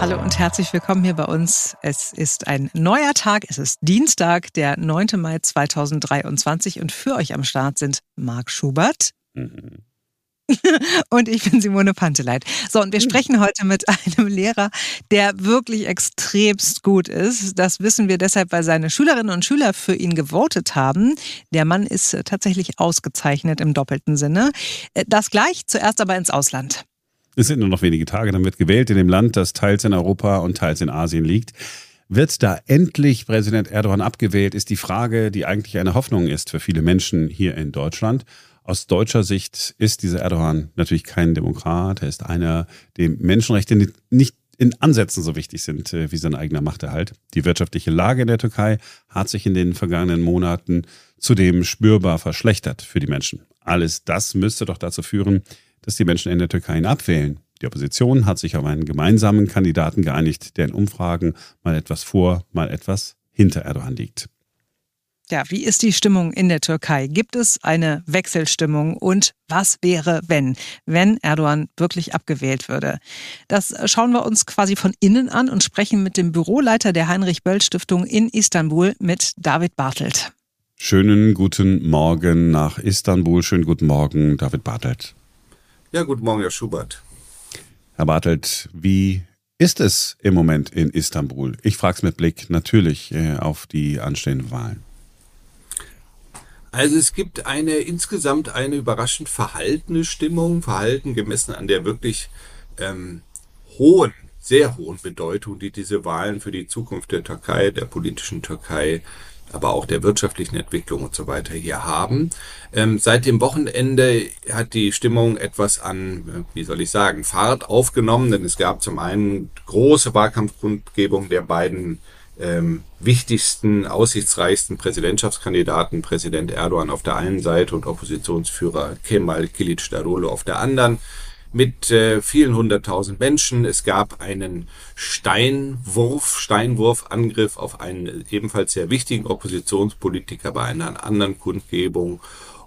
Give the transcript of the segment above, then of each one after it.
Hallo und herzlich willkommen hier bei uns. Es ist ein neuer Tag. Es ist Dienstag, der 9. Mai 2023 und für euch am Start sind Marc Schubert. Mhm. und ich bin Simone Panteleit. So, und wir sprechen heute mit einem Lehrer, der wirklich extremst gut ist. Das wissen wir deshalb, weil seine Schülerinnen und Schüler für ihn gewotet haben. Der Mann ist tatsächlich ausgezeichnet im doppelten Sinne. Das gleich, zuerst aber ins Ausland. Es sind nur noch wenige Tage, dann wird gewählt in dem Land, das teils in Europa und teils in Asien liegt. Wird da endlich Präsident Erdogan abgewählt, ist die Frage, die eigentlich eine Hoffnung ist für viele Menschen hier in Deutschland. Aus deutscher Sicht ist dieser Erdogan natürlich kein Demokrat. Er ist einer, dem Menschenrechte nicht in Ansätzen so wichtig sind äh, wie sein eigener Machterhalt. Die wirtschaftliche Lage in der Türkei hat sich in den vergangenen Monaten zudem spürbar verschlechtert für die Menschen. Alles das müsste doch dazu führen, dass die Menschen in der Türkei ihn abwählen. Die Opposition hat sich auf einen gemeinsamen Kandidaten geeinigt, der in Umfragen mal etwas vor, mal etwas hinter Erdogan liegt. Ja, wie ist die Stimmung in der Türkei? Gibt es eine Wechselstimmung? Und was wäre, wenn, wenn Erdogan wirklich abgewählt würde? Das schauen wir uns quasi von innen an und sprechen mit dem Büroleiter der Heinrich-Böll-Stiftung in Istanbul mit David Bartelt. Schönen guten Morgen nach Istanbul. Schönen guten Morgen, David Bartelt. Ja, guten Morgen, Herr Schubert. Herr Bartelt, wie ist es im Moment in Istanbul? Ich frage es mit Blick natürlich äh, auf die anstehenden Wahlen. Also es gibt eine insgesamt eine überraschend verhaltene Stimmung, verhalten gemessen an der wirklich ähm, hohen, sehr hohen Bedeutung, die diese Wahlen für die Zukunft der Türkei, der politischen Türkei, aber auch der wirtschaftlichen Entwicklung und so weiter hier haben. Ähm, seit dem Wochenende hat die Stimmung etwas an, wie soll ich sagen, Fahrt aufgenommen, denn es gab zum einen große Wahlkampfkundgebung der beiden ähm, wichtigsten, aussichtsreichsten Präsidentschaftskandidaten, Präsident Erdogan auf der einen Seite und Oppositionsführer Kemal Kılıçdaroğlu auf der anderen, mit äh, vielen hunderttausend Menschen. Es gab einen Steinwurf, Steinwurfangriff auf einen ebenfalls sehr wichtigen Oppositionspolitiker bei einer anderen Kundgebung.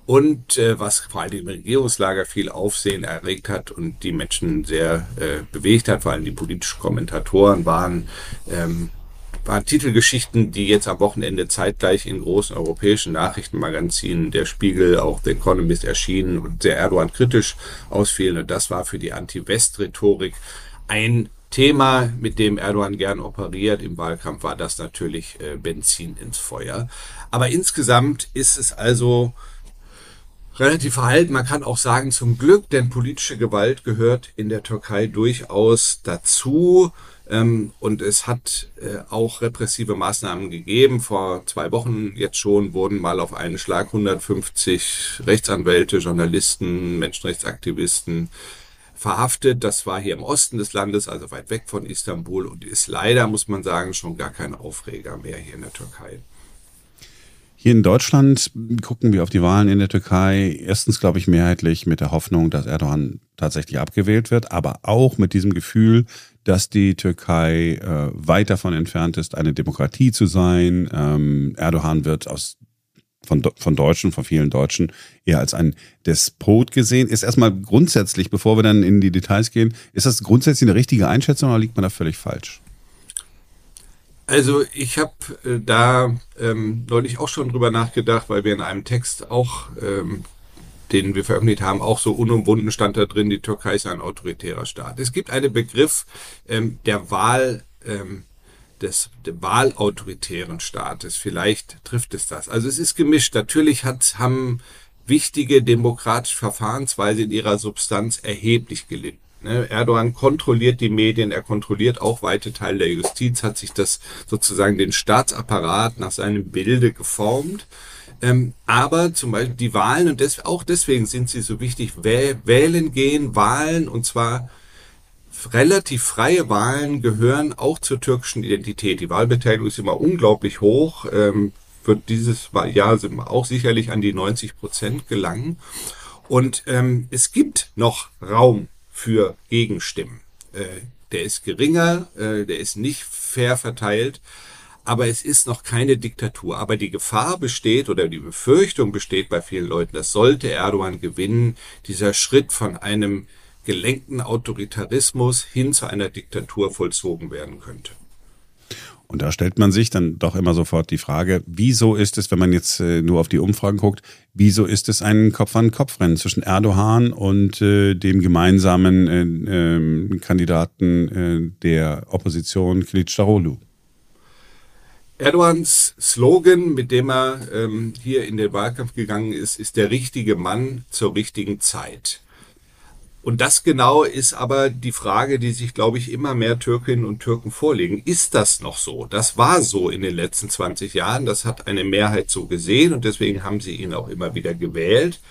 Und äh, was vor allem im Regierungslager viel Aufsehen erregt hat und die Menschen sehr äh, bewegt hat, vor allem die politischen Kommentatoren waren ähm, waren Titelgeschichten, die jetzt am Wochenende zeitgleich in großen europäischen Nachrichtenmagazinen, der Spiegel, auch The Economist erschienen und sehr Erdogan kritisch ausfielen. Und das war für die Anti-West-Rhetorik ein Thema, mit dem Erdogan gern operiert. Im Wahlkampf war das natürlich äh, Benzin ins Feuer. Aber insgesamt ist es also relativ verhalten. Man kann auch sagen, zum Glück, denn politische Gewalt gehört in der Türkei durchaus dazu. Ähm, und es hat äh, auch repressive Maßnahmen gegeben. Vor zwei Wochen jetzt schon wurden mal auf einen Schlag 150 Rechtsanwälte, Journalisten, Menschenrechtsaktivisten verhaftet. Das war hier im Osten des Landes, also weit weg von Istanbul und ist leider, muss man sagen, schon gar kein Aufreger mehr hier in der Türkei. Hier in Deutschland gucken wir auf die Wahlen in der Türkei. Erstens, glaube ich, mehrheitlich mit der Hoffnung, dass Erdogan tatsächlich abgewählt wird, aber auch mit diesem Gefühl, dass die Türkei äh, weit davon entfernt ist, eine Demokratie zu sein. Ähm, Erdogan wird aus von, von Deutschen, von vielen Deutschen eher als ein Despot gesehen. Ist erstmal grundsätzlich, bevor wir dann in die Details gehen, ist das grundsätzlich eine richtige Einschätzung oder liegt man da völlig falsch? Also ich habe äh, da ähm, neulich auch schon drüber nachgedacht, weil wir in einem Text auch, ähm, den wir veröffentlicht haben, auch so unumwunden stand da drin, die Türkei ist ein autoritärer Staat. Es gibt einen Begriff ähm, der Wahl, ähm, des, des wahlautoritären Staates. Vielleicht trifft es das. Also es ist gemischt. Natürlich hat, haben wichtige demokratische Verfahrensweise in ihrer Substanz erheblich gelitten. Ne, Erdogan kontrolliert die Medien, er kontrolliert auch weite Teile der Justiz, hat sich das sozusagen den Staatsapparat nach seinem Bilde geformt. Ähm, aber zum Beispiel die Wahlen, und des, auch deswegen sind sie so wichtig, wählen gehen, Wahlen, und zwar relativ freie Wahlen gehören auch zur türkischen Identität. Die Wahlbeteiligung ist immer unglaublich hoch, ähm, wird dieses Jahr auch sicherlich an die 90 Prozent gelangen. Und ähm, es gibt noch Raum für Gegenstimmen. Äh, der ist geringer, äh, der ist nicht fair verteilt, aber es ist noch keine Diktatur. Aber die Gefahr besteht oder die Befürchtung besteht bei vielen Leuten, dass sollte Erdogan gewinnen, dieser Schritt von einem gelenkten Autoritarismus hin zu einer Diktatur vollzogen werden könnte. Und da stellt man sich dann doch immer sofort die Frage, wieso ist es, wenn man jetzt äh, nur auf die Umfragen guckt, wieso ist es ein Kopf-an-Kopf-Rennen zwischen Erdogan und äh, dem gemeinsamen äh, ähm, Kandidaten äh, der Opposition, Kılıçdaroğlu? Erdogans Slogan, mit dem er ähm, hier in den Wahlkampf gegangen ist, ist der richtige Mann zur richtigen Zeit. Und das genau ist aber die Frage, die sich, glaube ich, immer mehr Türkinnen und Türken vorlegen. Ist das noch so? Das war so in den letzten 20 Jahren. Das hat eine Mehrheit so gesehen und deswegen haben sie ihn auch immer wieder gewählt.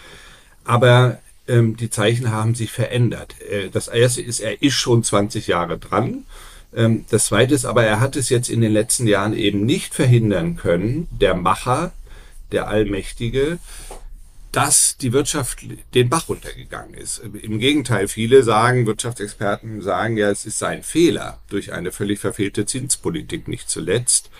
Aber ähm, die Zeichen haben sich verändert. Äh, das erste ist, er ist schon 20 Jahre dran. Ähm, das zweite ist aber, er hat es jetzt in den letzten Jahren eben nicht verhindern können, der Macher, der Allmächtige, dass die Wirtschaft den Bach runtergegangen ist. Im Gegenteil, viele sagen, Wirtschaftsexperten sagen ja, es ist sein Fehler durch eine völlig verfehlte Zinspolitik nicht zuletzt.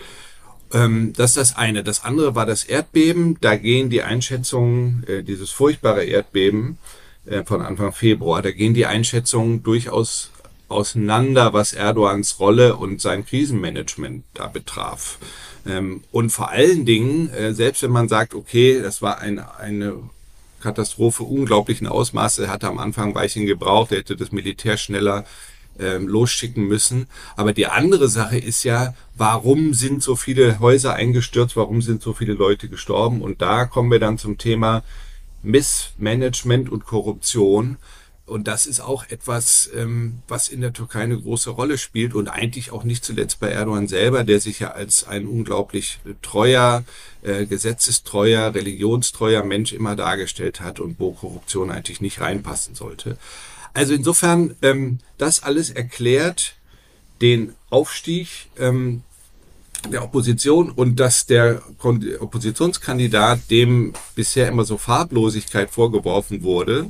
Ähm, das ist das eine. Das andere war das Erdbeben. Da gehen die Einschätzungen, äh, dieses furchtbare Erdbeben äh, von Anfang Februar, da gehen die Einschätzungen durchaus auseinander, was Erdogans Rolle und sein Krisenmanagement da betraf. Ähm, und vor allen Dingen, äh, selbst wenn man sagt, okay, das war ein, eine Katastrophe unglaublichen Ausmaße, er hatte am Anfang ein Weilchen gebraucht, er hätte das Militär schneller ähm, losschicken müssen. Aber die andere Sache ist ja, warum sind so viele Häuser eingestürzt, warum sind so viele Leute gestorben? Und da kommen wir dann zum Thema Missmanagement und Korruption. Und das ist auch etwas, ähm, was in der Türkei eine große Rolle spielt und eigentlich auch nicht zuletzt bei Erdogan selber, der sich ja als ein unglaublich treuer, äh, gesetzestreuer, religionstreuer Mensch immer dargestellt hat und wo Korruption eigentlich nicht reinpassen sollte. Also insofern, ähm, das alles erklärt den Aufstieg ähm, der Opposition und dass der Oppositionskandidat, dem bisher immer so Farblosigkeit vorgeworfen wurde,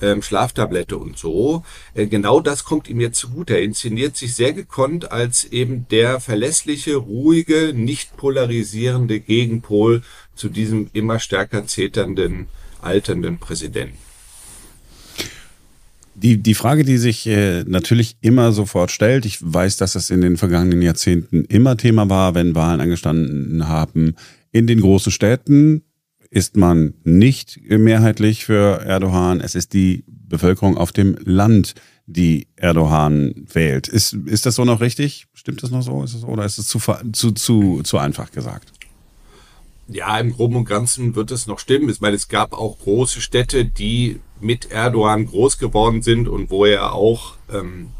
ähm, Schlaftablette und so. Äh, genau das kommt ihm jetzt zugute. Er inszeniert sich sehr gekonnt als eben der verlässliche, ruhige, nicht polarisierende Gegenpol zu diesem immer stärker zeternden, alternden Präsidenten. Die, die Frage, die sich äh, natürlich immer sofort stellt, ich weiß, dass das in den vergangenen Jahrzehnten immer Thema war, wenn Wahlen angestanden haben, in den großen Städten ist man nicht mehrheitlich für Erdogan. Es ist die Bevölkerung auf dem Land, die Erdogan wählt. Ist, ist das so noch richtig? Stimmt das noch so? Ist es, oder ist es zu, zu, zu, zu einfach gesagt? Ja, im Groben und Ganzen wird es noch stimmen. Ich meine, es gab auch große Städte, die mit Erdogan groß geworden sind und wo er auch ähm,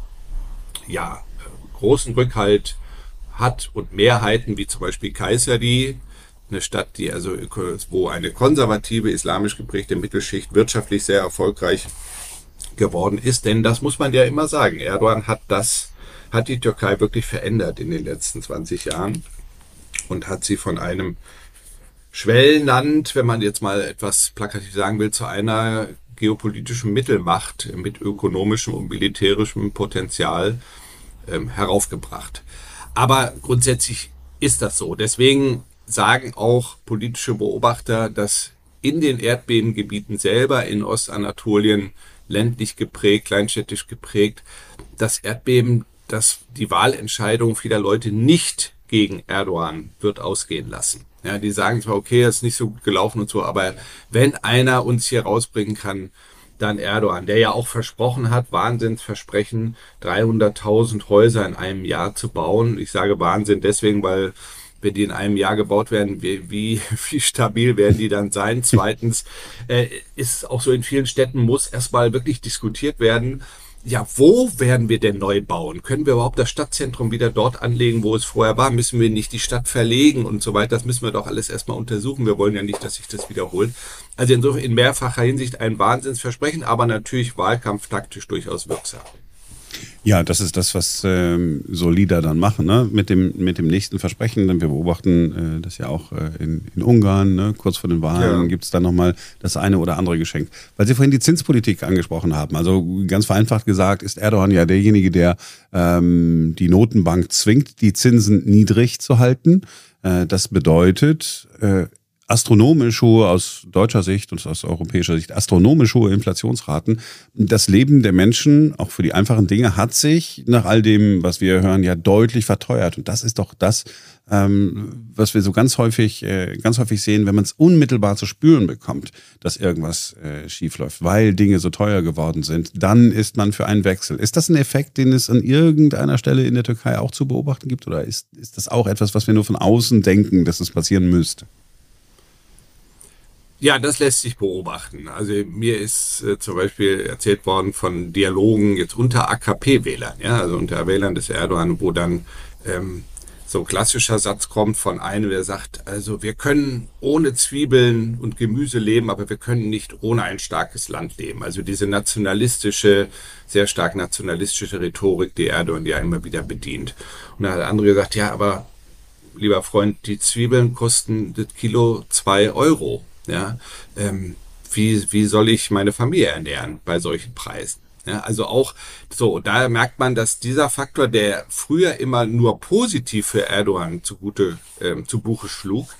ja, großen Rückhalt hat und Mehrheiten, wie zum Beispiel Kayseri, eine Stadt, die also, wo eine konservative, islamisch geprägte Mittelschicht wirtschaftlich sehr erfolgreich geworden ist. Denn das muss man ja immer sagen. Erdogan hat das, hat die Türkei wirklich verändert in den letzten 20 Jahren und hat sie von einem Schwellenland, wenn man jetzt mal etwas plakativ sagen will, zu einer geopolitischen Mittelmacht mit ökonomischem und militärischem Potenzial ähm, heraufgebracht. Aber grundsätzlich ist das so. Deswegen sagen auch politische Beobachter, dass in den Erdbebengebieten selber in Ostanatolien ländlich geprägt, kleinstädtisch geprägt, das Erdbeben, das die Wahlentscheidung vieler Leute nicht gegen Erdogan wird ausgehen lassen. Ja, die sagen zwar, okay, das ist nicht so gut gelaufen und so, aber wenn einer uns hier rausbringen kann, dann Erdogan, der ja auch versprochen hat, Wahnsinnsversprechen, 300.000 Häuser in einem Jahr zu bauen. Ich sage Wahnsinn deswegen, weil wenn die in einem Jahr gebaut werden, wie, wie, wie stabil werden die dann sein? Zweitens äh, ist auch so in vielen Städten muss erstmal wirklich diskutiert werden, ja, wo werden wir denn neu bauen? Können wir überhaupt das Stadtzentrum wieder dort anlegen, wo es vorher war? Müssen wir nicht die Stadt verlegen und so weiter? Das müssen wir doch alles erstmal untersuchen. Wir wollen ja nicht, dass sich das wiederholt. Also insofern in mehrfacher Hinsicht ein Wahnsinnsversprechen, aber natürlich wahlkampftaktisch durchaus wirksam. Ja, das ist das, was ähm, so Lieder dann machen, ne? Mit dem, mit dem nächsten Versprechen. Denn wir beobachten äh, das ja auch äh, in, in Ungarn, ne? kurz vor den Wahlen ja. gibt es dann nochmal das eine oder andere Geschenk. Weil Sie vorhin die Zinspolitik angesprochen haben. Also ganz vereinfacht gesagt ist Erdogan ja derjenige, der ähm, die Notenbank zwingt, die Zinsen niedrig zu halten. Äh, das bedeutet, äh, astronomisch hohe, aus deutscher Sicht und aus europäischer Sicht, astronomisch hohe Inflationsraten. Das Leben der Menschen, auch für die einfachen Dinge, hat sich nach all dem, was wir hören, ja deutlich verteuert. Und das ist doch das, ähm, was wir so ganz häufig, äh, ganz häufig sehen, wenn man es unmittelbar zu spüren bekommt, dass irgendwas äh, schiefläuft, weil Dinge so teuer geworden sind, dann ist man für einen Wechsel. Ist das ein Effekt, den es an irgendeiner Stelle in der Türkei auch zu beobachten gibt, oder ist, ist das auch etwas, was wir nur von außen denken, dass es passieren müsste? Ja, das lässt sich beobachten. Also mir ist äh, zum Beispiel erzählt worden von Dialogen jetzt unter AKP-Wählern, ja, also unter Wählern des Erdogan, wo dann ähm, so klassischer Satz kommt von einem, der sagt, also wir können ohne Zwiebeln und Gemüse leben, aber wir können nicht ohne ein starkes Land leben. Also diese nationalistische, sehr stark nationalistische Rhetorik, die Erdogan ja immer wieder bedient. Und dann hat der andere gesagt, ja, aber lieber Freund, die Zwiebeln kosten das Kilo zwei Euro. Ja, ähm, wie, wie soll ich meine Familie ernähren bei solchen Preisen? Ja, also auch so, da merkt man, dass dieser Faktor, der früher immer nur positiv für Erdogan zugute ähm, zu Buche schlug,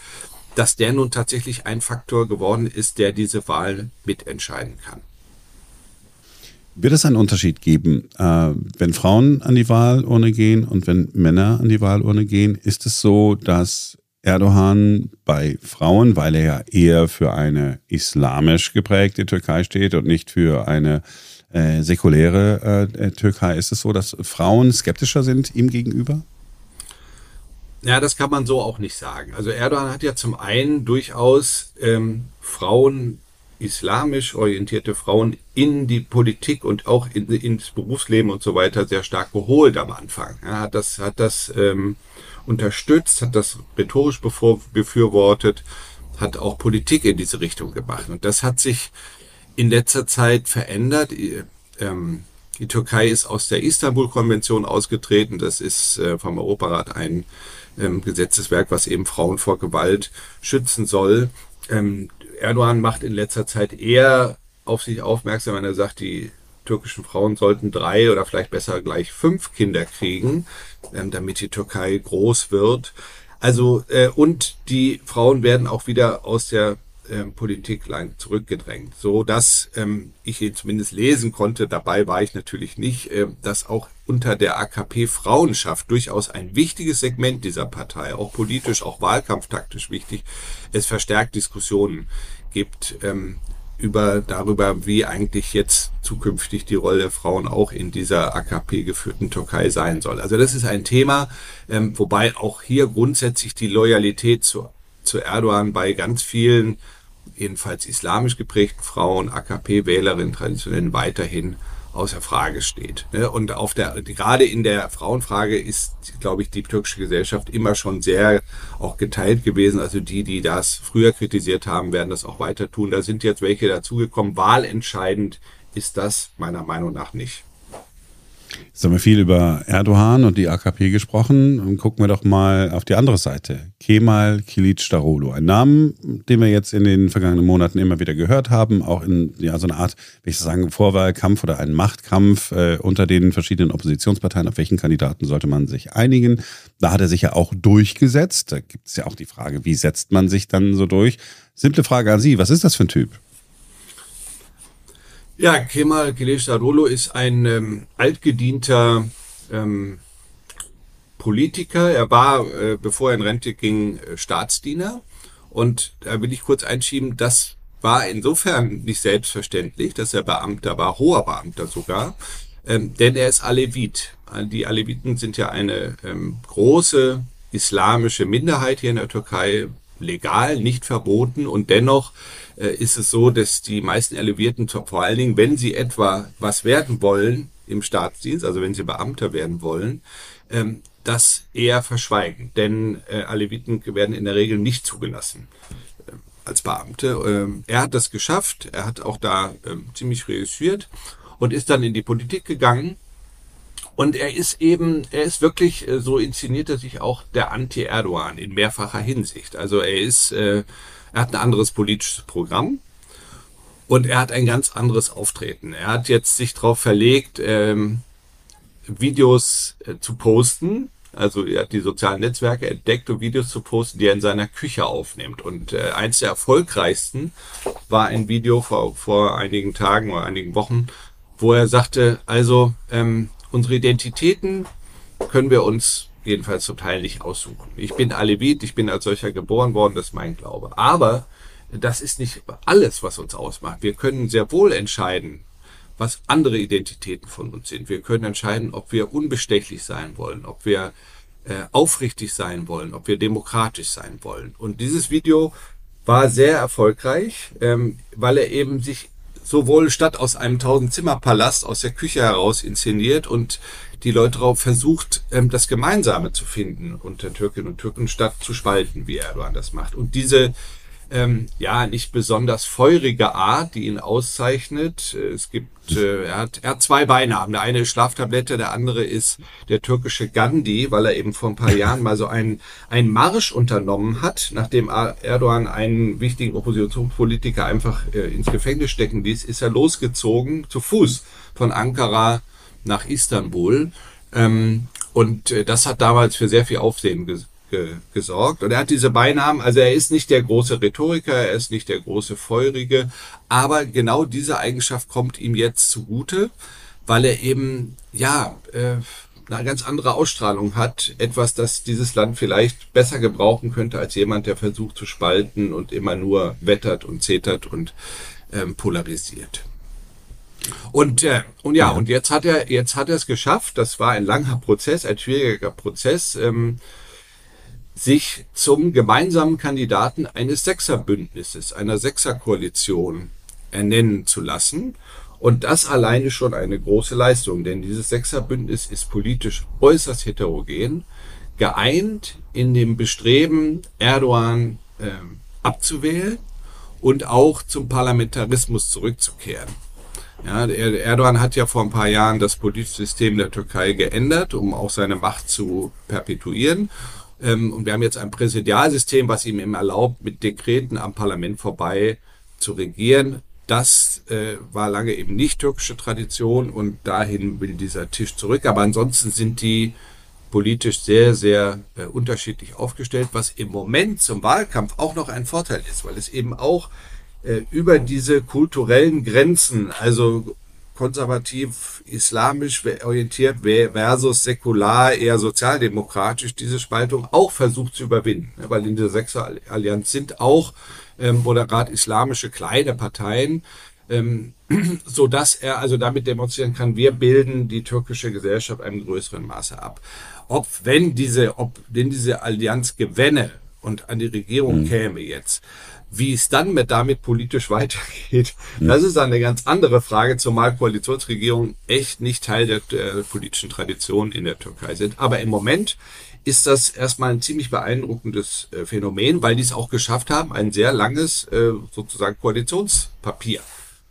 dass der nun tatsächlich ein Faktor geworden ist, der diese Wahl mitentscheiden kann. Wird es einen Unterschied geben, äh, wenn Frauen an die Wahlurne gehen und wenn Männer an die Wahlurne gehen? Ist es so, dass Erdogan bei Frauen, weil er ja eher für eine islamisch geprägte Türkei steht und nicht für eine äh, säkuläre äh, Türkei. Ist es so, dass Frauen skeptischer sind ihm gegenüber? Ja, das kann man so auch nicht sagen. Also Erdogan hat ja zum einen durchaus ähm, Frauen, islamisch orientierte Frauen in die Politik und auch in, ins Berufsleben und so weiter sehr stark geholt am Anfang. Er hat das, hat das ähm, unterstützt, hat das rhetorisch befürwortet, hat auch Politik in diese Richtung gemacht. Und das hat sich in letzter Zeit verändert. Ähm, die Türkei ist aus der Istanbul-Konvention ausgetreten. Das ist äh, vom Europarat ein ähm, Gesetzeswerk, was eben Frauen vor Gewalt schützen soll. Ähm, Erdogan macht in letzter Zeit eher auf sich aufmerksam, wenn er sagt, die türkischen Frauen sollten drei oder vielleicht besser gleich fünf Kinder kriegen, damit die Türkei groß wird. Also äh, und die Frauen werden auch wieder aus der ähm, Politik zurückgedrängt, so dass ähm, ich ihn zumindest lesen konnte. Dabei war ich natürlich nicht, äh, dass auch unter der AKP Frauenschaft durchaus ein wichtiges Segment dieser Partei, auch politisch, auch wahlkampftaktisch wichtig, es verstärkt Diskussionen gibt ähm, über darüber, wie eigentlich jetzt zukünftig die Rolle der Frauen auch in dieser AKP geführten Türkei sein soll. Also das ist ein Thema, ähm, wobei auch hier grundsätzlich die Loyalität zu, zu Erdogan bei ganz vielen jedenfalls islamisch geprägten Frauen, AKP-Wählerinnen traditionell weiterhin außer Frage steht. Ne? Und auf der, gerade in der Frauenfrage ist, glaube ich, die türkische Gesellschaft immer schon sehr auch geteilt gewesen. Also die, die das früher kritisiert haben, werden das auch weiter tun. Da sind jetzt welche dazugekommen. Wahlentscheidend ist das meiner Meinung nach nicht. Jetzt haben wir viel über Erdogan und die AKP gesprochen. Und gucken wir doch mal auf die andere Seite. Kemal Kilicdaroglu. Ein Name, den wir jetzt in den vergangenen Monaten immer wieder gehört haben. Auch in ja, so einer Art, wie ich sagen, Vorwahlkampf oder einen Machtkampf äh, unter den verschiedenen Oppositionsparteien. Auf welchen Kandidaten sollte man sich einigen? Da hat er sich ja auch durchgesetzt. Da gibt es ja auch die Frage, wie setzt man sich dann so durch? Simple Frage an Sie. Was ist das für ein Typ? Ja, Kemal Kılıçdaroğlu ist ein ähm, altgedienter ähm, Politiker. Er war, äh, bevor er in Rente ging, äh, Staatsdiener. Und da will ich kurz einschieben, das war insofern nicht selbstverständlich, dass er Beamter war, hoher Beamter sogar, ähm, denn er ist Alevit. Die Aleviten sind ja eine ähm, große islamische Minderheit hier in der Türkei, legal, nicht verboten und dennoch äh, ist es so, dass die meisten Elevierten, vor allen Dingen, wenn sie etwa was werden wollen im Staatsdienst, also wenn sie Beamter werden wollen, ähm, das eher verschweigen. Denn äh, Aleviten werden in der Regel nicht zugelassen äh, als Beamte. Ähm, er hat das geschafft, er hat auch da ähm, ziemlich reüssiert und ist dann in die Politik gegangen und er ist eben, er ist wirklich, äh, so inszeniert er sich auch der Anti-Erdogan in mehrfacher Hinsicht. Also er ist, äh, er hat ein anderes politisches Programm und er hat ein ganz anderes Auftreten. Er hat jetzt sich darauf verlegt, ähm, Videos äh, zu posten, Also er hat die sozialen Netzwerke entdeckt, um Videos zu posten, die er in seiner Küche aufnimmt. Und äh, eins der erfolgreichsten war ein Video vor, vor einigen Tagen oder einigen Wochen, wo er sagte, also ähm, unsere Identitäten können wir uns jedenfalls zum Teil nicht aussuchen. Ich bin Alevit, ich bin als solcher geboren worden, das ist mein Glaube. Aber das ist nicht alles, was uns ausmacht. Wir können sehr wohl entscheiden, was andere Identitäten von uns sind. Wir können entscheiden, ob wir unbestechlich sein wollen, ob wir äh, aufrichtig sein wollen, ob wir demokratisch sein wollen. Und dieses Video war sehr erfolgreich, ähm, weil er eben sich sowohl statt aus einem Tausendzimmerpalast aus der Küche heraus inszeniert und die Leute darauf versucht, ähm, das Gemeinsame zu finden unter Türkinnen und Türken statt zu spalten, wie Erdogan das macht. Und diese ähm, ja nicht besonders feurige Art, die ihn auszeichnet. Es gibt, äh, er, hat, er hat zwei Beinamen. Der eine ist Schlaftablette, der andere ist der türkische Gandhi, weil er eben vor ein paar Jahren mal so einen, einen Marsch unternommen hat, nachdem Erdogan einen wichtigen Oppositionspolitiker einfach äh, ins Gefängnis stecken ließ, ist er losgezogen zu Fuß von Ankara nach Istanbul. Ähm, und äh, das hat damals für sehr viel Aufsehen ge gesorgt. Und er hat diese Beinamen, also er ist nicht der große Rhetoriker, er ist nicht der große Feurige, aber genau diese Eigenschaft kommt ihm jetzt zugute, weil er eben, ja, äh, eine ganz andere Ausstrahlung hat. Etwas, das dieses Land vielleicht besser gebrauchen könnte als jemand, der versucht zu spalten und immer nur wettert und zetert und ähm, polarisiert. Und, äh, und ja, ja, und jetzt hat er, jetzt hat er es geschafft. Das war ein langer Prozess, ein schwieriger Prozess. Ähm, sich zum gemeinsamen Kandidaten eines Sechserbündnisses, einer Sechserkoalition ernennen zu lassen. Und das alleine schon eine große Leistung, denn dieses Sechserbündnis ist politisch äußerst heterogen, geeint in dem Bestreben, Erdogan äh, abzuwählen und auch zum Parlamentarismus zurückzukehren. Ja, Erdogan hat ja vor ein paar Jahren das politische System der Türkei geändert, um auch seine Macht zu perpetuieren. Ähm, und wir haben jetzt ein Präsidialsystem, was ihm eben erlaubt, mit Dekreten am Parlament vorbei zu regieren. Das äh, war lange eben nicht türkische Tradition und dahin will dieser Tisch zurück. Aber ansonsten sind die politisch sehr, sehr äh, unterschiedlich aufgestellt, was im Moment zum Wahlkampf auch noch ein Vorteil ist, weil es eben auch äh, über diese kulturellen Grenzen, also konservativ islamisch orientiert versus säkular eher sozialdemokratisch diese Spaltung auch versucht zu überwinden. Weil in der Sechser-Allianz sind auch ähm, moderat islamische kleine Parteien, ähm, so dass er also damit demonstrieren kann, wir bilden die türkische Gesellschaft einem größeren Maße ab. Ob wenn diese, ob denn diese Allianz gewänne und an die Regierung mhm. käme jetzt, wie es dann mit damit politisch weitergeht, mhm. das ist eine ganz andere Frage, zumal Koalitionsregierungen echt nicht Teil der, der politischen Tradition in der Türkei sind. Aber im Moment ist das erstmal ein ziemlich beeindruckendes äh, Phänomen, weil die es auch geschafft haben, ein sehr langes äh, sozusagen Koalitionspapier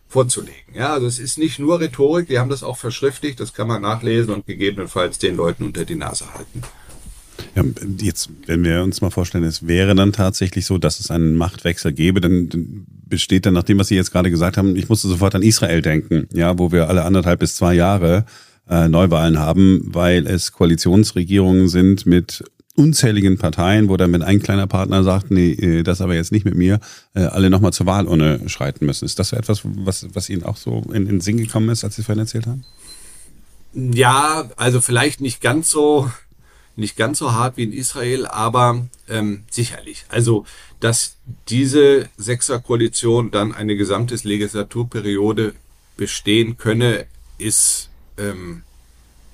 vorzulegen. Ja, also es ist nicht nur Rhetorik, die haben das auch verschriftlicht, das kann man nachlesen und gegebenenfalls den Leuten unter die Nase halten. Ja, jetzt, wenn wir uns mal vorstellen, es wäre dann tatsächlich so, dass es einen Machtwechsel gäbe, dann besteht dann nach dem, was Sie jetzt gerade gesagt haben, ich musste sofort an Israel denken, ja, wo wir alle anderthalb bis zwei Jahre äh, Neuwahlen haben, weil es Koalitionsregierungen sind mit unzähligen Parteien, wo dann, wenn ein kleiner Partner sagt, nee, äh, das aber jetzt nicht mit mir, äh, alle nochmal zur Wahlurne schreiten müssen. Ist das so etwas, was, was Ihnen auch so in den Sinn gekommen ist, als Sie vorhin erzählt haben? Ja, also vielleicht nicht ganz so nicht ganz so hart wie in Israel, aber ähm, sicherlich. Also, dass diese Sechserkoalition dann eine gesamte Legislaturperiode bestehen könne, ist, ähm,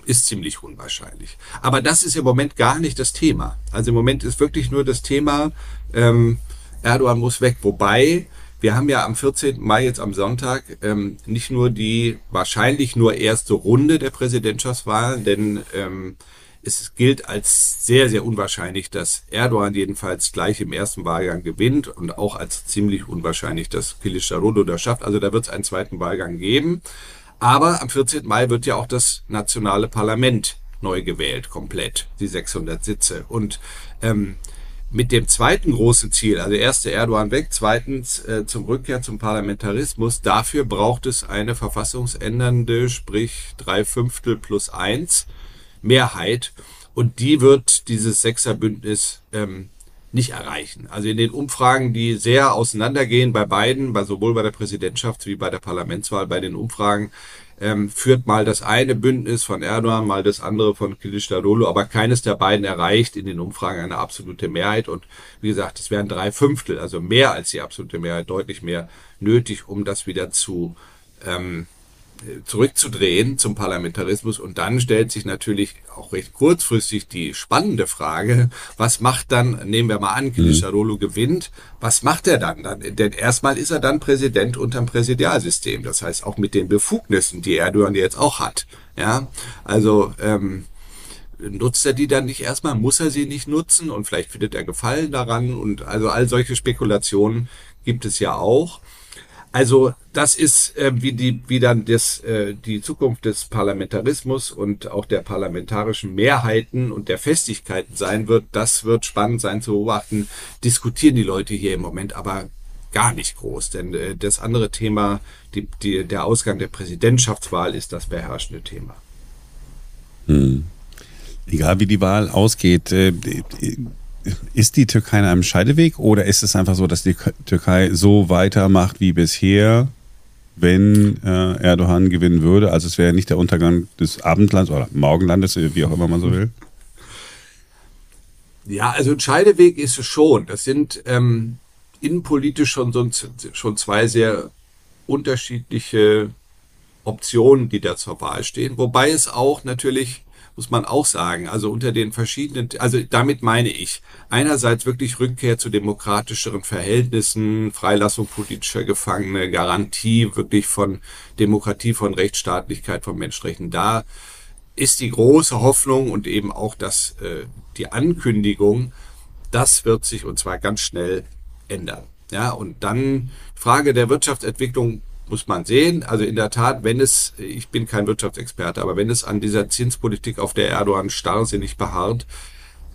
ist ziemlich unwahrscheinlich. Aber das ist im Moment gar nicht das Thema. Also im Moment ist wirklich nur das Thema, ähm, Erdogan muss weg. Wobei, wir haben ja am 14. Mai jetzt am Sonntag ähm, nicht nur die wahrscheinlich nur erste Runde der Präsidentschaftswahlen, denn ähm, es gilt als sehr, sehr unwahrscheinlich, dass Erdogan jedenfalls gleich im ersten Wahlgang gewinnt und auch als ziemlich unwahrscheinlich, dass Kılıçdaroğlu das schafft. Also da wird es einen zweiten Wahlgang geben. Aber am 14. Mai wird ja auch das nationale Parlament neu gewählt, komplett, die 600 Sitze. Und ähm, mit dem zweiten großen Ziel, also erste Erdogan weg, zweitens äh, zum Rückkehr zum Parlamentarismus, dafür braucht es eine verfassungsändernde, sprich drei Fünftel plus eins Mehrheit. Und die wird dieses Sechserbündnis ähm, nicht erreichen. Also in den Umfragen, die sehr auseinandergehen bei beiden, bei sowohl bei der Präsidentschaft wie bei der Parlamentswahl, bei den Umfragen ähm, führt mal das eine Bündnis von Erdogan, mal das andere von Kılıçdaroğlu, aber keines der beiden erreicht in den Umfragen eine absolute Mehrheit. Und wie gesagt, es wären drei Fünftel, also mehr als die absolute Mehrheit, deutlich mehr nötig, um das wieder zu ähm, zurückzudrehen zum Parlamentarismus. Und dann stellt sich natürlich auch recht kurzfristig die spannende Frage, was macht dann, nehmen wir mal an, Kılıçdaroğlu mhm. gewinnt, was macht er dann? dann? Denn erstmal ist er dann Präsident unterm Präsidialsystem. Das heißt auch mit den Befugnissen, die Erdogan jetzt auch hat. Ja, also ähm, nutzt er die dann nicht erstmal? Muss er sie nicht nutzen? Und vielleicht findet er Gefallen daran. Und also all solche Spekulationen gibt es ja auch. Also das ist äh, wie die wie dann das äh, die Zukunft des Parlamentarismus und auch der parlamentarischen Mehrheiten und der Festigkeiten sein wird. Das wird spannend sein zu beobachten. Diskutieren die Leute hier im Moment aber gar nicht groß, denn äh, das andere Thema, die, die, der Ausgang der Präsidentschaftswahl ist das beherrschende Thema. Hm. Egal wie die Wahl ausgeht, äh, ist die Türkei in einem Scheideweg oder ist es einfach so, dass die Türkei so weitermacht wie bisher, wenn äh, Erdogan gewinnen würde? Also es wäre nicht der Untergang des Abendlands oder Morgenlandes, wie auch immer man so will. Ja, also ein Scheideweg ist es schon. Das sind ähm, innenpolitisch schon, so, schon zwei sehr unterschiedliche Optionen, die da zur Wahl stehen. Wobei es auch natürlich muss man auch sagen. Also unter den verschiedenen, also damit meine ich einerseits wirklich Rückkehr zu demokratischeren Verhältnissen, Freilassung politischer Gefangene, Garantie wirklich von Demokratie, von Rechtsstaatlichkeit, von Menschenrechten. Da ist die große Hoffnung und eben auch das, äh, die Ankündigung, das wird sich und zwar ganz schnell ändern. Ja, und dann Frage der Wirtschaftsentwicklung muss man sehen. Also in der Tat, wenn es, ich bin kein Wirtschaftsexperte, aber wenn es an dieser Zinspolitik, auf der Erdogan starrsinnig beharrt,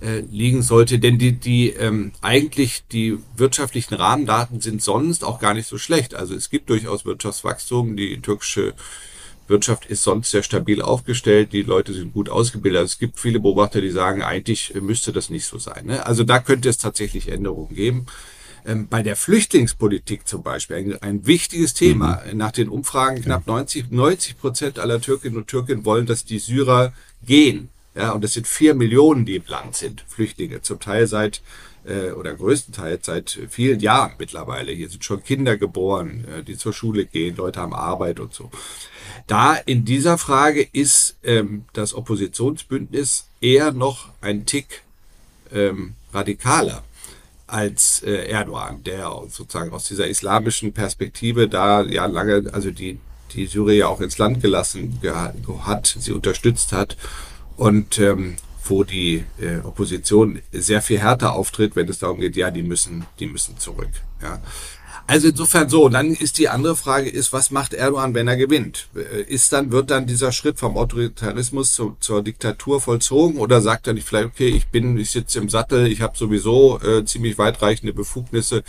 äh, liegen sollte, denn die, die ähm, eigentlich die wirtschaftlichen Rahmendaten sind sonst auch gar nicht so schlecht. Also es gibt durchaus Wirtschaftswachstum, die türkische Wirtschaft ist sonst sehr stabil aufgestellt, die Leute sind gut ausgebildet. Also es gibt viele Beobachter, die sagen, eigentlich müsste das nicht so sein. Ne? Also da könnte es tatsächlich Änderungen geben ähm, bei der Flüchtlingspolitik zum Beispiel ein, ein wichtiges Thema. Mhm. Nach den Umfragen knapp 90, 90 Prozent aller Türkinnen und Türken wollen, dass die Syrer gehen. Ja, und es sind vier Millionen, die im Land sind, Flüchtlinge, zum Teil seit äh, oder größtenteils seit vielen Jahren mittlerweile. Hier sind schon Kinder geboren, äh, die zur Schule gehen, Leute haben Arbeit und so. Da in dieser Frage ist ähm, das Oppositionsbündnis eher noch ein Tick ähm, radikaler als äh, Erdogan, der sozusagen aus dieser islamischen Perspektive da ja lange, also die, die Syrer ja auch ins Land gelassen hat, sie unterstützt hat und ähm, wo die äh, Opposition sehr viel härter auftritt, wenn es darum geht, ja, die müssen, die müssen zurück. Ja. Also insofern so. Dann ist die andere Frage ist, was macht Erdogan, wenn er gewinnt? Äh, ist dann, wird dann dieser Schritt vom Autoritarismus zu, zur Diktatur vollzogen oder sagt er nicht vielleicht, okay, ich bin, ich sitze im Sattel, ich habe sowieso äh, ziemlich weitreichende Befugnisse,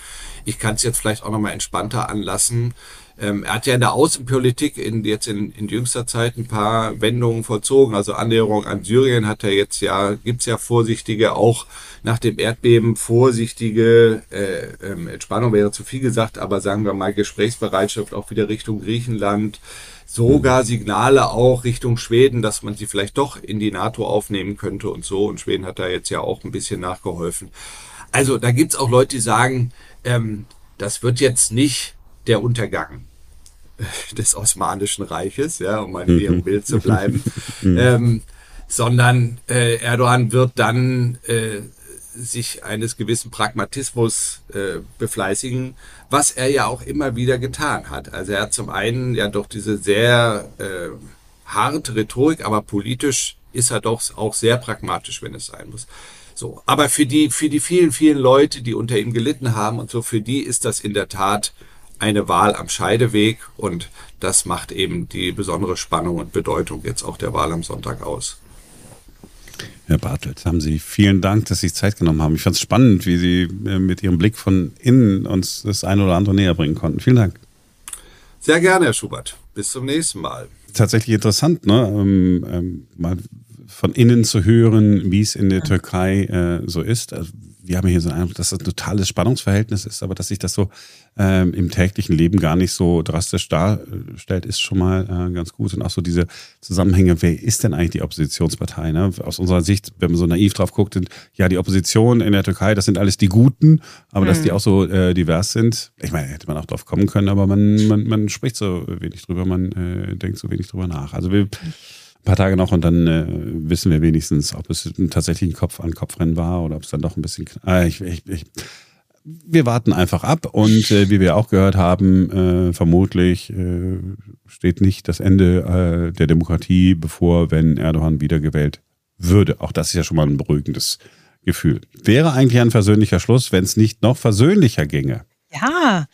ich kann es jetzt vielleicht auch nochmal entspannter anlassen ähm, er hat ja in der Außenpolitik in, jetzt in, in jüngster Zeit ein paar Wendungen vollzogen. Also Annäherung an Syrien hat er jetzt ja, gibt's ja vorsichtige, auch nach dem Erdbeben vorsichtige äh, ähm, Entspannung wäre zu viel gesagt, aber sagen wir mal Gesprächsbereitschaft auch wieder Richtung Griechenland. Sogar Signale auch Richtung Schweden, dass man sie vielleicht doch in die NATO aufnehmen könnte und so. Und Schweden hat da jetzt ja auch ein bisschen nachgeholfen. Also da gibt's auch Leute, die sagen, ähm, das wird jetzt nicht der Untergang des Osmanischen Reiches, ja, um mal ihrem mhm. Bild zu bleiben, mhm. ähm, sondern äh, Erdogan wird dann äh, sich eines gewissen Pragmatismus äh, befleißigen, was er ja auch immer wieder getan hat. Also er hat zum einen ja doch diese sehr äh, harte Rhetorik, aber politisch ist er doch auch sehr pragmatisch, wenn es sein muss. So, aber für die für die vielen vielen Leute, die unter ihm gelitten haben und so, für die ist das in der Tat eine Wahl am Scheideweg und das macht eben die besondere Spannung und Bedeutung jetzt auch der Wahl am Sonntag aus. Herr Bartelt, haben Sie vielen Dank, dass Sie sich Zeit genommen haben. Ich fand es spannend, wie Sie äh, mit Ihrem Blick von innen uns das eine oder andere näher bringen konnten. Vielen Dank. Sehr gerne, Herr Schubert. Bis zum nächsten Mal. Tatsächlich interessant, ne? Ähm, ähm, mal von innen zu hören, wie es in der Türkei äh, so ist. Also wir haben hier so einen Eindruck, dass das ein totales Spannungsverhältnis ist, aber dass sich das so ähm, im täglichen Leben gar nicht so drastisch darstellt, ist schon mal äh, ganz gut. Und auch so diese Zusammenhänge, wer ist denn eigentlich die Oppositionspartei? Ne? Aus unserer Sicht, wenn man so naiv drauf guckt, sind, ja, die Opposition in der Türkei, das sind alles die Guten, aber mhm. dass die auch so äh, divers sind, ich meine, hätte man auch drauf kommen können, aber man, man, man spricht so wenig drüber, man äh, denkt so wenig drüber nach. Also wir ein paar Tage noch und dann äh, wissen wir wenigstens, ob es tatsächlich ein Kopf-an-Kopf-Rennen war oder ob es dann doch ein bisschen. Äh, ich, ich, ich, wir warten einfach ab und äh, wie wir auch gehört haben, äh, vermutlich äh, steht nicht das Ende äh, der Demokratie bevor, wenn Erdogan wiedergewählt würde. Auch das ist ja schon mal ein beruhigendes Gefühl. Wäre eigentlich ein versöhnlicher Schluss, wenn es nicht noch versöhnlicher ginge. Ja,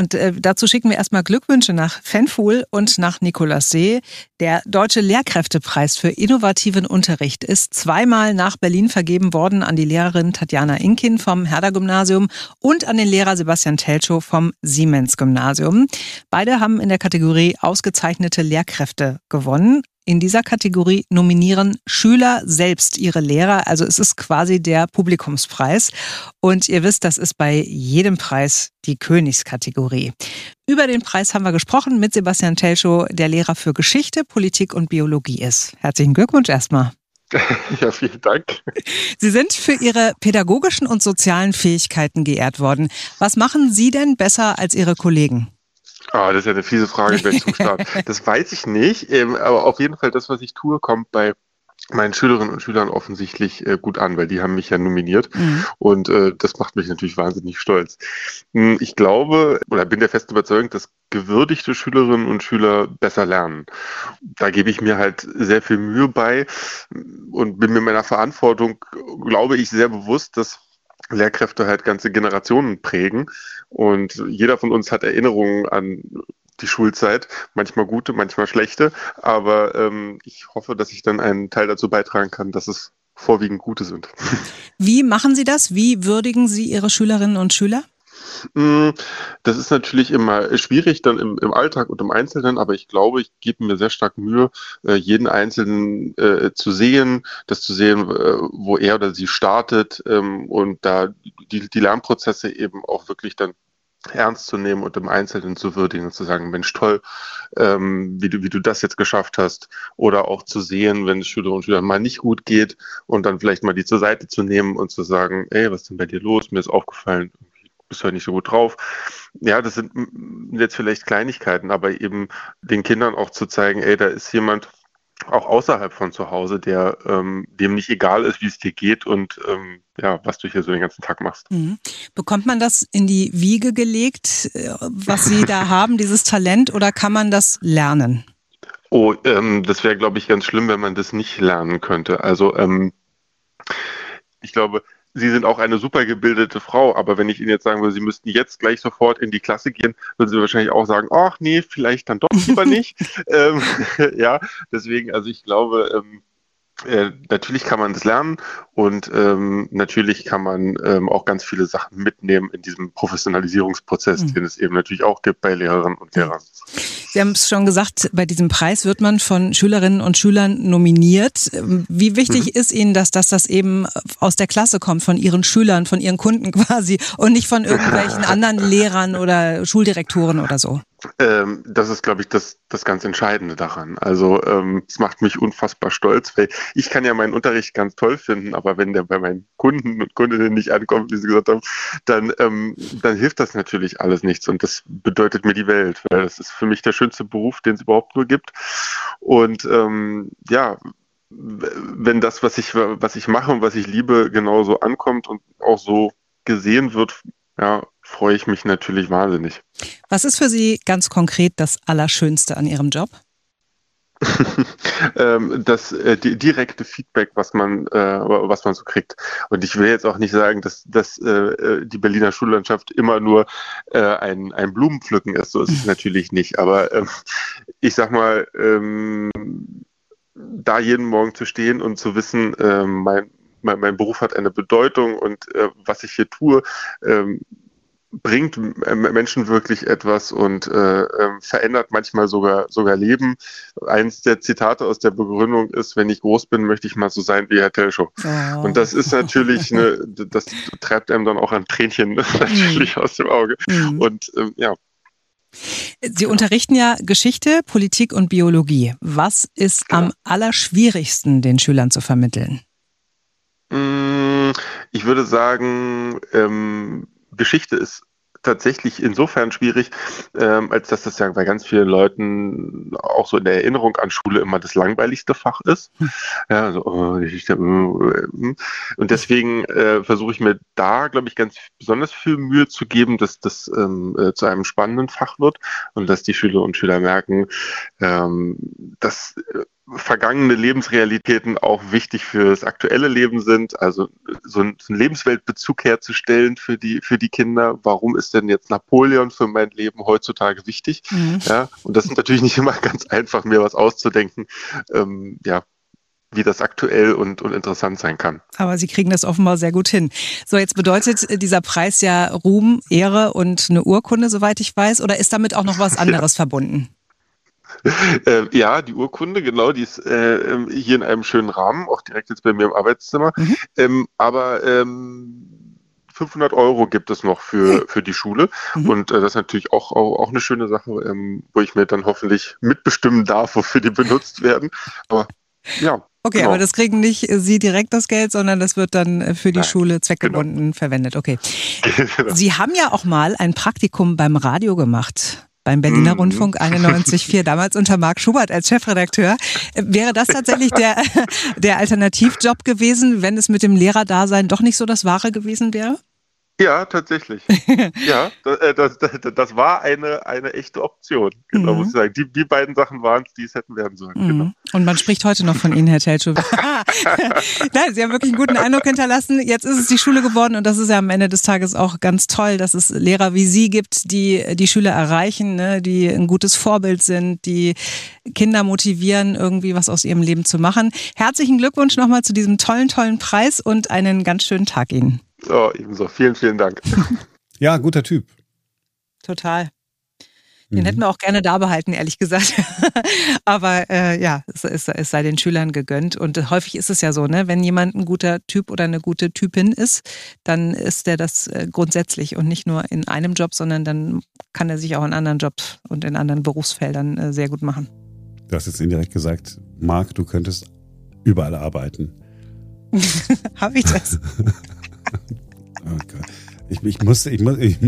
und äh, dazu schicken wir erstmal Glückwünsche nach Fenfuhl und nach Nikolaus See. Der Deutsche Lehrkräftepreis für innovativen Unterricht ist zweimal nach Berlin vergeben worden an die Lehrerin Tatjana Inkin vom Herder-Gymnasium und an den Lehrer Sebastian Telchow vom Siemens-Gymnasium. Beide haben in der Kategorie ausgezeichnete Lehrkräfte gewonnen in dieser Kategorie nominieren Schüler selbst ihre Lehrer. Also es ist quasi der Publikumspreis. Und ihr wisst, das ist bei jedem Preis die Königskategorie. Über den Preis haben wir gesprochen mit Sebastian Telschow, der Lehrer für Geschichte, Politik und Biologie ist. Herzlichen Glückwunsch erstmal. Ja, vielen Dank. Sie sind für Ihre pädagogischen und sozialen Fähigkeiten geehrt worden. Was machen Sie denn besser als Ihre Kollegen? Ah, das ist ja eine fiese Frage gleich zum Start. Das weiß ich nicht, ähm, aber auf jeden Fall das, was ich tue, kommt bei meinen Schülerinnen und Schülern offensichtlich äh, gut an, weil die haben mich ja nominiert mhm. und äh, das macht mich natürlich wahnsinnig stolz. Hm, ich glaube oder bin der festen Überzeugung, dass gewürdigte Schülerinnen und Schüler besser lernen. Da gebe ich mir halt sehr viel Mühe bei und bin mir meiner Verantwortung, glaube ich, sehr bewusst, dass Lehrkräfte halt ganze Generationen prägen. Und jeder von uns hat Erinnerungen an die Schulzeit, manchmal gute, manchmal schlechte. Aber ähm, ich hoffe, dass ich dann einen Teil dazu beitragen kann, dass es vorwiegend gute sind. Wie machen Sie das? Wie würdigen Sie Ihre Schülerinnen und Schüler? Mm, das ist natürlich immer schwierig dann im, im Alltag und im Einzelnen, aber ich glaube, ich gebe mir sehr stark Mühe, äh, jeden Einzelnen äh, zu sehen, das zu sehen, äh, wo er oder sie startet ähm, und da die, die Lernprozesse eben auch wirklich dann ernst zu nehmen und im Einzelnen zu würdigen und zu sagen, Mensch, toll, ähm, wie, du, wie du das jetzt geschafft hast. Oder auch zu sehen, wenn es Schülerinnen und Schülern mal nicht gut geht und dann vielleicht mal die zur Seite zu nehmen und zu sagen, ey, was ist denn bei dir los? Mir ist aufgefallen, bist halt nicht so gut drauf. Ja, das sind jetzt vielleicht Kleinigkeiten, aber eben den Kindern auch zu zeigen, ey, da ist jemand auch außerhalb von zu Hause, der ähm, dem nicht egal ist, wie es dir geht und ähm, ja, was du hier so den ganzen Tag machst. Mhm. Bekommt man das in die Wiege gelegt, äh, was Sie da haben, dieses Talent, oder kann man das lernen? Oh, ähm, das wäre, glaube ich, ganz schlimm, wenn man das nicht lernen könnte. Also ähm, ich glaube, Sie sind auch eine super gebildete Frau, aber wenn ich Ihnen jetzt sagen würde, Sie müssten jetzt gleich sofort in die Klasse gehen, würden Sie wahrscheinlich auch sagen, ach nee, vielleicht dann doch lieber nicht. ähm, ja, deswegen, also ich glaube, ähm, äh, natürlich kann man das lernen und ähm, natürlich kann man ähm, auch ganz viele Sachen mitnehmen in diesem Professionalisierungsprozess, mhm. den es eben natürlich auch gibt bei Lehrerinnen und Lehrern. Sie haben es schon gesagt, bei diesem Preis wird man von Schülerinnen und Schülern nominiert. Wie wichtig mhm. ist Ihnen das, dass das eben aus der Klasse kommt, von Ihren Schülern, von Ihren Kunden quasi und nicht von irgendwelchen anderen Lehrern oder Schuldirektoren oder so? Ähm, das ist, glaube ich, das, das ganz Entscheidende daran. Also ähm, es macht mich unfassbar stolz, weil ich kann ja meinen Unterricht ganz toll finden, aber wenn der bei meinen Kunden und Kundinnen nicht ankommt, wie Sie gesagt haben, dann, ähm, dann hilft das natürlich alles nichts und das bedeutet mir die Welt, weil das ist für mich der schönste Beruf, den es überhaupt nur gibt. Und ähm, ja, wenn das, was ich, was ich mache und was ich liebe, genauso ankommt und auch so gesehen wird, ja, freue ich mich natürlich wahnsinnig. Was ist für Sie ganz konkret das Allerschönste an Ihrem Job? Ähm, das äh, direkte Feedback, was man, äh, was man so kriegt. Und ich will jetzt auch nicht sagen, dass, dass äh, die Berliner Schullandschaft immer nur äh, ein, ein Blumenpflücken ist. So ist es natürlich nicht. Aber ähm, ich sag mal, ähm, da jeden Morgen zu stehen und zu wissen, ähm, mein, mein, mein Beruf hat eine Bedeutung und äh, was ich hier tue, ähm, bringt Menschen wirklich etwas und äh, äh, verändert manchmal sogar sogar Leben. Eins der Zitate aus der Begründung ist, wenn ich groß bin, möchte ich mal so sein wie Herr Telschow. Oh. Und das ist natürlich, eine, das treibt einem dann auch ein Tränchen natürlich mm. aus dem Auge. Mm. Und ähm, ja. Sie unterrichten ja Geschichte, Politik und Biologie. Was ist genau. am allerschwierigsten den Schülern zu vermitteln? Mm, ich würde sagen, ähm, Geschichte ist tatsächlich insofern schwierig, ähm, als dass das ja bei ganz vielen Leuten auch so in der Erinnerung an Schule immer das langweiligste Fach ist. Hm. Ja, also, oh, Geschichte. Äh, äh, und deswegen äh, versuche ich mir da, glaube ich, ganz besonders viel Mühe zu geben, dass das ähm, äh, zu einem spannenden Fach wird und dass die Schüler und Schüler merken, ähm, dass äh, vergangene Lebensrealitäten auch wichtig für das aktuelle Leben sind. Also so einen Lebensweltbezug herzustellen für die, für die Kinder. Warum ist denn jetzt Napoleon für mein Leben heutzutage wichtig? Mhm. Ja, und das ist natürlich nicht immer ganz einfach, mir was auszudenken. Ähm, ja, wie das aktuell und, und interessant sein kann. Aber Sie kriegen das offenbar sehr gut hin. So, jetzt bedeutet dieser Preis ja Ruhm, Ehre und eine Urkunde, soweit ich weiß, oder ist damit auch noch was anderes ja. verbunden? Äh, ja, die Urkunde, genau, die ist äh, ähm, hier in einem schönen Rahmen, auch direkt jetzt bei mir im Arbeitszimmer. Mhm. Ähm, aber ähm, 500 Euro gibt es noch für, für die Schule. Mhm. Und äh, das ist natürlich auch, auch, auch eine schöne Sache, ähm, wo ich mir dann hoffentlich mitbestimmen darf, wofür die benutzt werden. Aber ja. Okay, genau. aber das kriegen nicht Sie direkt das Geld, sondern das wird dann äh, für die Nein, Schule zweckgebunden genau. verwendet. Okay. Genau. Sie haben ja auch mal ein Praktikum beim Radio gemacht beim Berliner mhm. Rundfunk 91.4, damals unter Marc Schubert als Chefredakteur. Wäre das tatsächlich der, der Alternativjob gewesen, wenn es mit dem Lehrerdasein doch nicht so das Wahre gewesen wäre? Ja, tatsächlich. ja, äh, das, das, das, war eine, eine echte Option. Genau, mhm. muss ich sagen. Die, die beiden Sachen waren es, die es hätten werden sollen. Mhm. Genau. Und man spricht heute noch von Ihnen, Herr Telschow. Nein, Sie haben wirklich einen guten Eindruck hinterlassen. Jetzt ist es die Schule geworden und das ist ja am Ende des Tages auch ganz toll, dass es Lehrer wie Sie gibt, die die Schüler erreichen, ne, die ein gutes Vorbild sind, die Kinder motivieren, irgendwie was aus ihrem Leben zu machen. Herzlichen Glückwunsch nochmal zu diesem tollen, tollen Preis und einen ganz schönen Tag Ihnen. Oh, ebenso. Vielen, vielen Dank. ja, guter Typ. Total. Den mhm. hätten wir auch gerne da behalten, ehrlich gesagt. Aber äh, ja, es, es, es, sei den Schülern gegönnt. Und häufig ist es ja so, ne? wenn jemand ein guter Typ oder eine gute Typin ist, dann ist der das äh, grundsätzlich und nicht nur in einem Job, sondern dann kann er sich auch in anderen Jobs und in anderen Berufsfeldern äh, sehr gut machen. Du hast jetzt indirekt gesagt, Marc, du könntest überall arbeiten. Habe ich das? Oh ich, ich, musste, ich, muss, ich,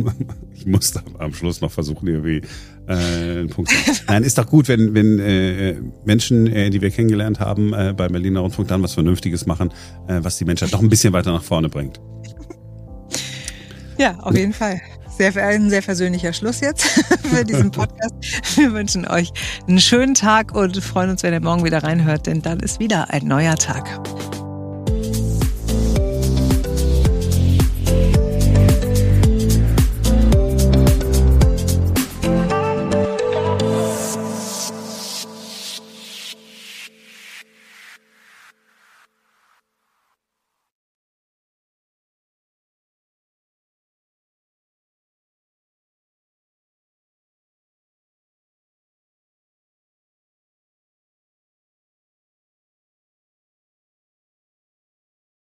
ich musste am Schluss noch versuchen, irgendwie äh, einen Punkt zu Nein, ist doch gut, wenn, wenn äh, Menschen, äh, die wir kennengelernt haben, äh, bei Berliner Rundfunk dann was Vernünftiges machen, äh, was die Menschheit noch ein bisschen weiter nach vorne bringt. Ja, auf jeden Fall. Sehr, ein sehr versöhnlicher Schluss jetzt für diesen Podcast. Wir wünschen euch einen schönen Tag und freuen uns, wenn ihr morgen wieder reinhört, denn dann ist wieder ein neuer Tag.